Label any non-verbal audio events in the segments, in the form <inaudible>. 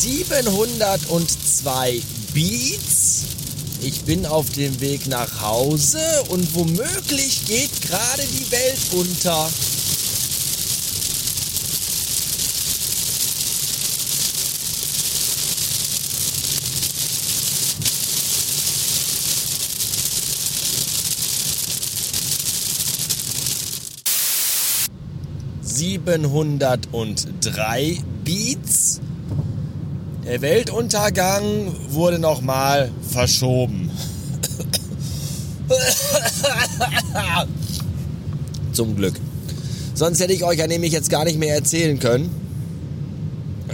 702 Beats. Ich bin auf dem Weg nach Hause und womöglich geht gerade die Welt unter. Siebenhundertdrei Beats. Der Weltuntergang wurde nochmal verschoben. <laughs> Zum Glück. Sonst hätte ich euch ja nämlich jetzt gar nicht mehr erzählen können,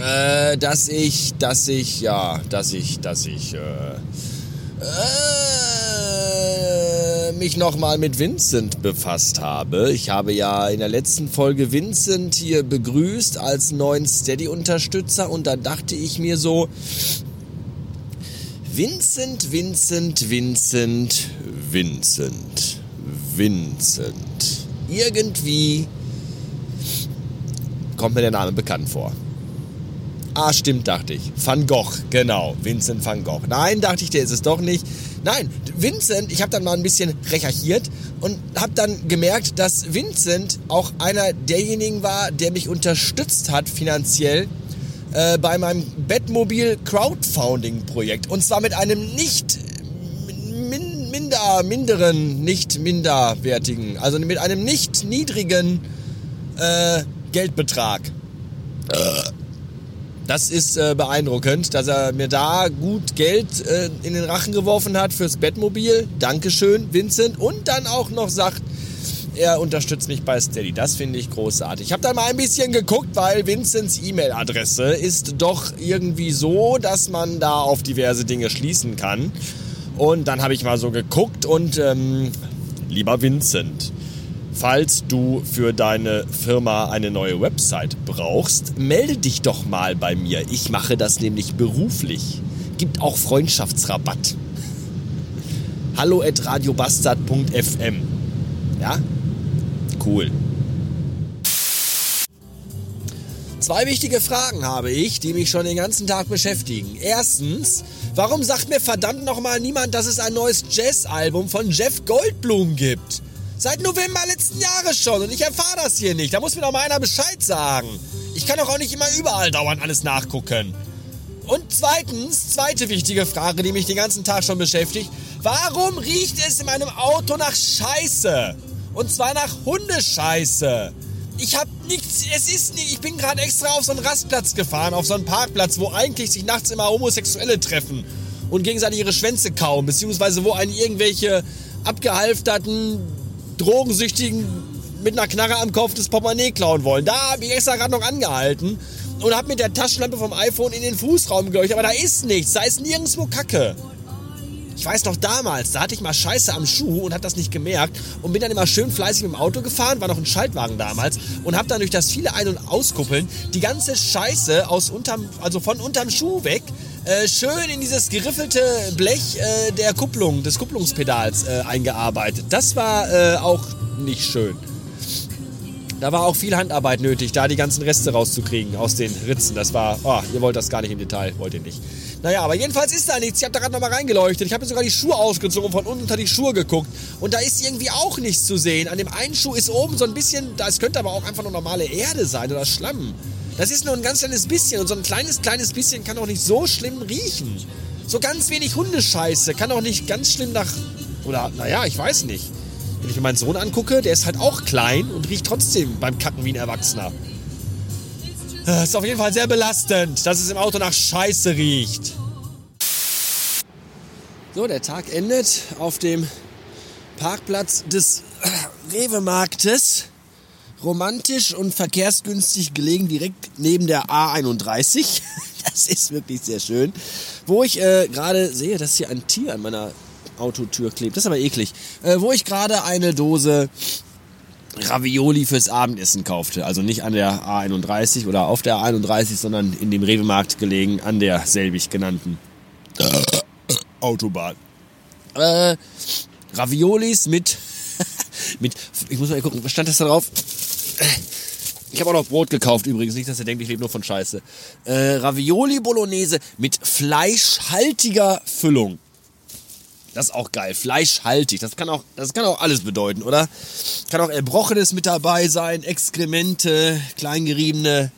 äh, dass ich, dass ich, ja, dass ich, dass ich, äh, äh, mich nochmal mit Vincent befasst habe. Ich habe ja in der letzten Folge Vincent hier begrüßt als neuen Steady-Unterstützer und dann dachte ich mir so, Vincent, Vincent, Vincent, Vincent, Vincent. Irgendwie kommt mir der Name bekannt vor. Ah, stimmt, dachte ich. Van Gogh, genau. Vincent van Gogh. Nein, dachte ich, der ist es doch nicht. Nein, Vincent, ich habe dann mal ein bisschen recherchiert und habe dann gemerkt, dass Vincent auch einer derjenigen war, der mich unterstützt hat finanziell äh, bei meinem Bettmobil Crowdfunding Projekt. Und zwar mit einem nicht min, minder, minderen, nicht minderwertigen, also mit einem nicht niedrigen äh, Geldbetrag. Das ist äh, beeindruckend, dass er mir da gut Geld äh, in den Rachen geworfen hat fürs Bettmobil. Dankeschön, Vincent. Und dann auch noch sagt, er unterstützt mich bei Steady. Das finde ich großartig. Ich habe dann mal ein bisschen geguckt, weil Vincents E-Mail-Adresse ist doch irgendwie so, dass man da auf diverse Dinge schließen kann. Und dann habe ich mal so geguckt und ähm, lieber Vincent, falls du für deine Firma eine neue Website brauchst, melde dich doch mal bei mir. Ich mache das nämlich beruflich. Gibt auch Freundschaftsrabatt. Hallo at radiobastard.fm. Ja? Cool. Zwei wichtige Fragen habe ich, die mich schon den ganzen Tag beschäftigen. Erstens, warum sagt mir verdammt nochmal niemand, dass es ein neues Jazz-Album von Jeff Goldblum gibt? Seit November letzten Jahres schon und ich erfahre das hier nicht. Da muss mir doch mal einer Bescheid sagen. Ich kann doch auch nicht immer überall dauernd alles nachgucken. Und zweitens, zweite wichtige Frage, die mich den ganzen Tag schon beschäftigt. Warum riecht es in meinem Auto nach Scheiße? Und zwar nach Hundescheiße. Ich hab nichts, es ist nicht, ich bin gerade extra auf so einen Rastplatz gefahren, auf so einen Parkplatz, wo eigentlich sich nachts immer Homosexuelle treffen und gegenseitig ihre Schwänze kauen, beziehungsweise wo einen irgendwelche abgehalfterten, drogensüchtigen mit einer Knarre am Kopf das Portemonnaie klauen wollen. Da habe ich extra gerade noch angehalten und habe mit der Taschenlampe vom iPhone in den Fußraum geleuchtet, aber da ist nichts, da ist nirgendwo Kacke. Ich weiß noch damals, da hatte ich mal Scheiße am Schuh und hab das nicht gemerkt und bin dann immer schön fleißig mit dem Auto gefahren, war noch ein Schaltwagen damals und hab dann durch das viele Ein- und Auskuppeln die ganze Scheiße aus unterm, also von unterm Schuh weg äh, schön in dieses geriffelte Blech äh, der Kupplung, des Kupplungspedals äh, eingearbeitet. Das war äh, auch nicht schön. Da war auch viel Handarbeit nötig, da die ganzen Reste rauszukriegen aus den Ritzen. Das war, oh, ihr wollt das gar nicht im Detail, wollt ihr nicht. Naja, aber jedenfalls ist da nichts. Ich habe da gerade nochmal reingeleuchtet. Ich habe mir sogar die Schuhe ausgezogen von unten unter die Schuhe geguckt. Und da ist irgendwie auch nichts zu sehen. An dem einen Schuh ist oben so ein bisschen, das könnte aber auch einfach nur normale Erde sein oder Schlamm. Das ist nur ein ganz kleines bisschen. Und so ein kleines, kleines bisschen kann auch nicht so schlimm riechen. So ganz wenig Hundescheiße kann auch nicht ganz schlimm nach. Oder, naja, ich weiß nicht. Wenn ich mir meinen Sohn angucke, der ist halt auch klein und riecht trotzdem beim Kacken wie ein Erwachsener. Das ist auf jeden Fall sehr belastend, dass es im Auto nach Scheiße riecht. So, der Tag endet auf dem Parkplatz des <clears throat> Rewe-Marktes. Romantisch und verkehrsgünstig gelegen, direkt neben der A31. <laughs> Das ist wirklich sehr schön. Wo ich äh, gerade sehe, dass hier ein Tier an meiner Autotür klebt. Das ist aber eklig. Äh, wo ich gerade eine Dose Ravioli fürs Abendessen kaufte. Also nicht an der A31 oder auf der A31, sondern in dem Rewe-Markt gelegen, an der selbig genannten <coughs> Autobahn. Äh, Raviolis mit, <laughs> mit, ich muss mal gucken, was stand das da drauf? Ich habe auch noch Brot gekauft übrigens, nicht, dass ihr denkt, ich lebe nur von Scheiße. Äh, Ravioli Bolognese mit fleischhaltiger Füllung. Das ist auch geil. Fleischhaltig. Das kann auch, das kann auch alles bedeuten, oder? Kann auch Erbrochenes mit dabei sein, Exkremente, kleingeriebene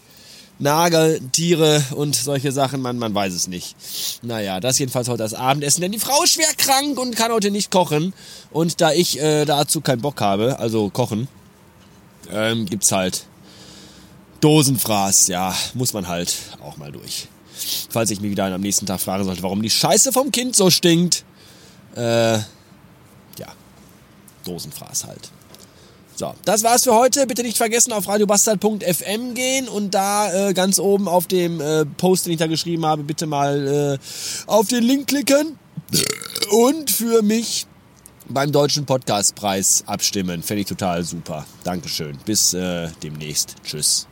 Nageltiere und solche Sachen. Man, man weiß es nicht. Naja, das jedenfalls heute das Abendessen. Denn die Frau ist schwer krank und kann heute nicht kochen. Und da ich äh, dazu keinen Bock habe, also kochen, ähm, gibt's halt Dosenfraß, ja, muss man halt auch mal durch. Falls ich mich wieder am nächsten Tag fragen sollte, warum die Scheiße vom Kind so stinkt. Äh, ja, Dosenfraß halt. So, das war's für heute. Bitte nicht vergessen, auf radiobastard.fm gehen und da äh, ganz oben auf dem äh, Post, den ich da geschrieben habe, bitte mal äh, auf den Link klicken und für mich beim Deutschen Podcastpreis abstimmen. Fände ich total super. Dankeschön. Bis äh, demnächst. Tschüss.